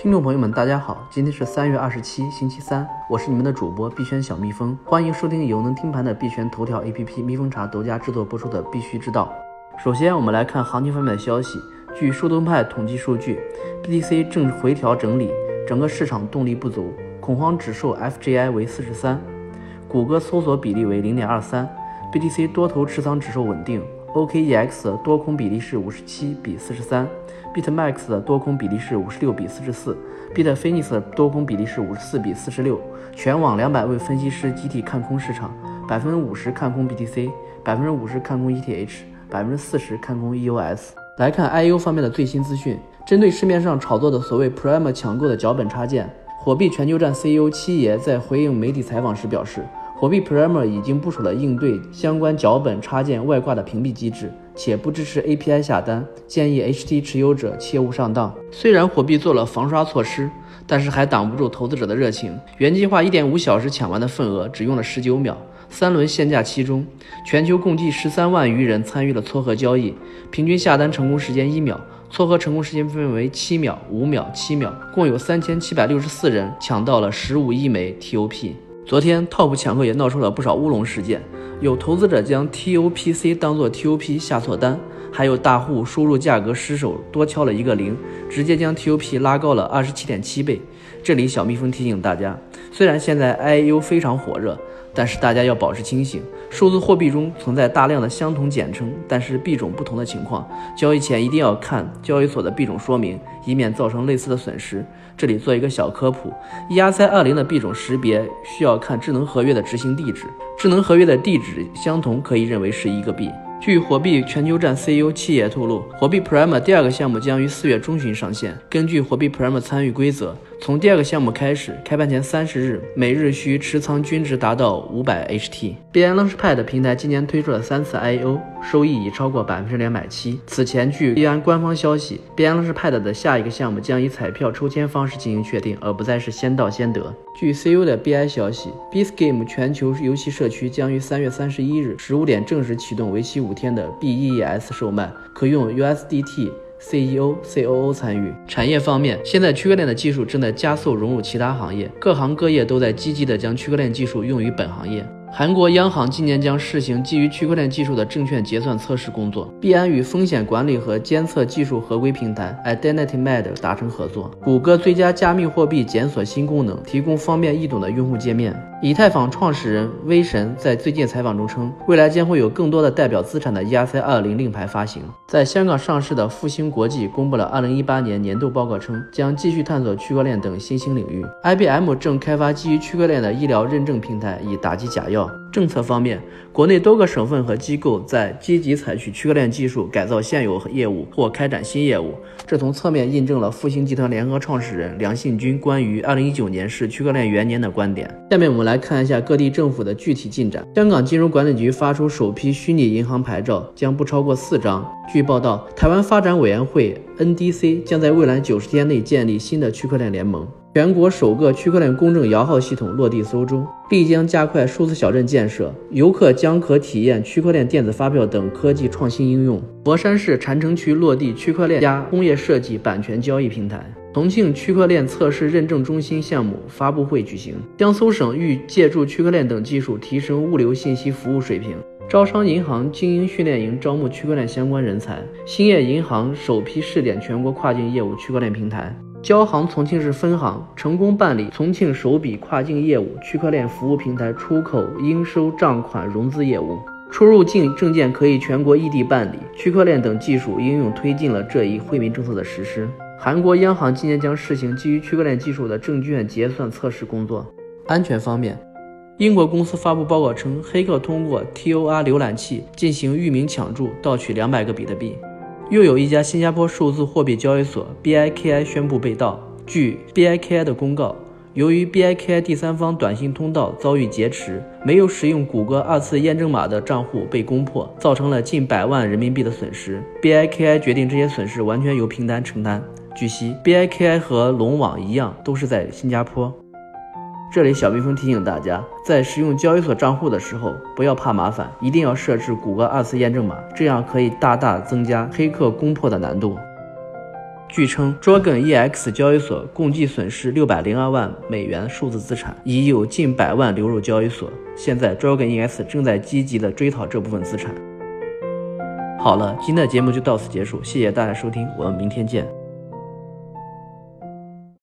听众朋友们，大家好，今天是三月二十七，星期三，我是你们的主播币圈小蜜蜂，欢迎收听有能听盘的币圈头条 APP 蜜蜂茶独家制作播出的必须知道。首先，我们来看行情方面的消息。据树洞派统计数据，BTC 正回调整理，整个市场动力不足，恐慌指数 FJI 为四十三，谷歌搜索比例为零点二三，BTC 多头持仓指数稳定。OKEX 多空比例是五十七比四十三，BitMax 的多空比例是五十六比四十四，Bitfinex 的多空比例是五十四比四十六。全网两百位分析师集体看空市场，百分之五十看空 BTC，百分之五十看空 ETH，百分之四十看空 EOS。来看 IU 方面的最新资讯，针对市面上炒作的所谓 Prime 抢购的脚本插件，火币全球站 CEO 七爷在回应媒体采访时表示。火币 Primer 已经部署了应对相关脚本插件外挂的屏蔽机制，且不支持 API 下单，建议 HT 持有者切勿上当。虽然火币做了防刷措施，但是还挡不住投资者的热情。原计划1.5小时抢完的份额，只用了19秒。三轮限价期中，全球共计13万余人参与了撮合交易，平均下单成功时间一秒，撮合成功时间分为七秒、五秒、七秒，共有3764人抢到了15亿枚 TOP。昨天，Top 抢购也闹出了不少乌龙事件，有投资者将 TOPC 当做 TOP 下错单，还有大户输入价格失手多敲了一个零，直接将 TOP 拉高了二十七点七倍。这里小蜜蜂提醒大家，虽然现在 IU 非常火热。但是大家要保持清醒，数字货币中存在大量的相同简称，但是币种不同的情况，交易前一定要看交易所的币种说明，以免造成类似的损失。这里做一个小科普，ERC20 的币种识别需要看智能合约的执行地址，智能合约的地址相同，可以认为是一个币。据火币全球站 CEO 七爷透露，火币 Prime 第二个项目将于四月中旬上线。根据火币 Prime 参与规则，从第二个项目开始，开盘前三十日每日需持仓均值达到五百 HT。币安 Launchpad 平台今年推出了三次 IO，收益已超过百分之两百七。此前，据币安官方消息，币安 Launchpad 的下一个项目将以彩票抽签方式进行确定，而不再是先到先得。据 CEO 的 BI 消息，Bsgame 全球游戏社区将于三月三十一日十五点正式启动为期五天的 BEES 售卖，可用 USDT。CEO、COO 参与。产业方面，现在区块链的技术正在加速融入其他行业，各行各业都在积极的将区块链技术用于本行业。韩国央行今年将试行基于区块链技术的证券结算测试工作。币安与风险管理和监测技术合规平台 IdentityMed 达成合作。谷歌追加加密货币检索新功能，提供方便易懂的用户界面。以太坊创始人威神在最近采访中称，未来将会有更多的代表资产的 ERC-20 令牌发行。在香港上市的复星国际公布了2018年年度报告，称将继续探索区块链等新兴领域。IBM 正开发基于区块链的医疗认证平台，以打击假药。政策方面，国内多个省份和机构在积极采取区块链技术改造现有业务或开展新业务，这从侧面印证了复星集团联合创始人梁信军关于2019年是区块链元年的观点。下面我们来看一下各地政府的具体进展。香港金融管理局发出首批虚拟银行牌照，将不超过四张。据报道，台湾发展委员会 NDC 将在未来九十天内建立新的区块链联盟。全国首个区块链公证摇号系统落地苏州，必将加快数字小镇建设，游客将可体验区块链电子发票等科技创新应用。佛山市禅城区落地区块链加工业设计版权交易平台。重庆区块链测试认证中心项目发布会举行。江苏省欲借助区块链等技术提升物流信息服务水平。招商银行精英训练营招募区块链相关人才。兴业银行首批试点全国跨境业务区块链平台。交行重庆市分行成功办理重庆首笔跨境业务区块链服务平台出口应收账款融资业务，出入境证件可以全国异地办理，区块链等技术应用推进了这一惠民政策的实施。韩国央行今年将试行基于区块链技术的证券结算测试工作。安全方面，英国公司发布报告称，黑客通过 Tor 浏览器进行域名抢注，盗取两百个比特币。又有一家新加坡数字货币交易所 BIKI 宣布被盗。据 BIKI 的公告，由于 BIKI 第三方短信通道遭遇劫持，没有使用谷歌二次验证码的账户被攻破，造成了近百万人民币的损失。BIKI 决定这些损失完全由平台承担。据悉，BIKI 和龙网一样，都是在新加坡。这里小蜜蜂提醒大家，在使用交易所账户的时候，不要怕麻烦，一定要设置谷歌二次验证码，这样可以大大增加黑客攻破的难度。据称，Dragon EX 交易所共计损失六百零二万美元数字资产，已有近百万流入交易所。现在，Dragon EX 正在积极的追讨这部分资产。好了，今天的节目就到此结束，谢谢大家收听，我们明天见。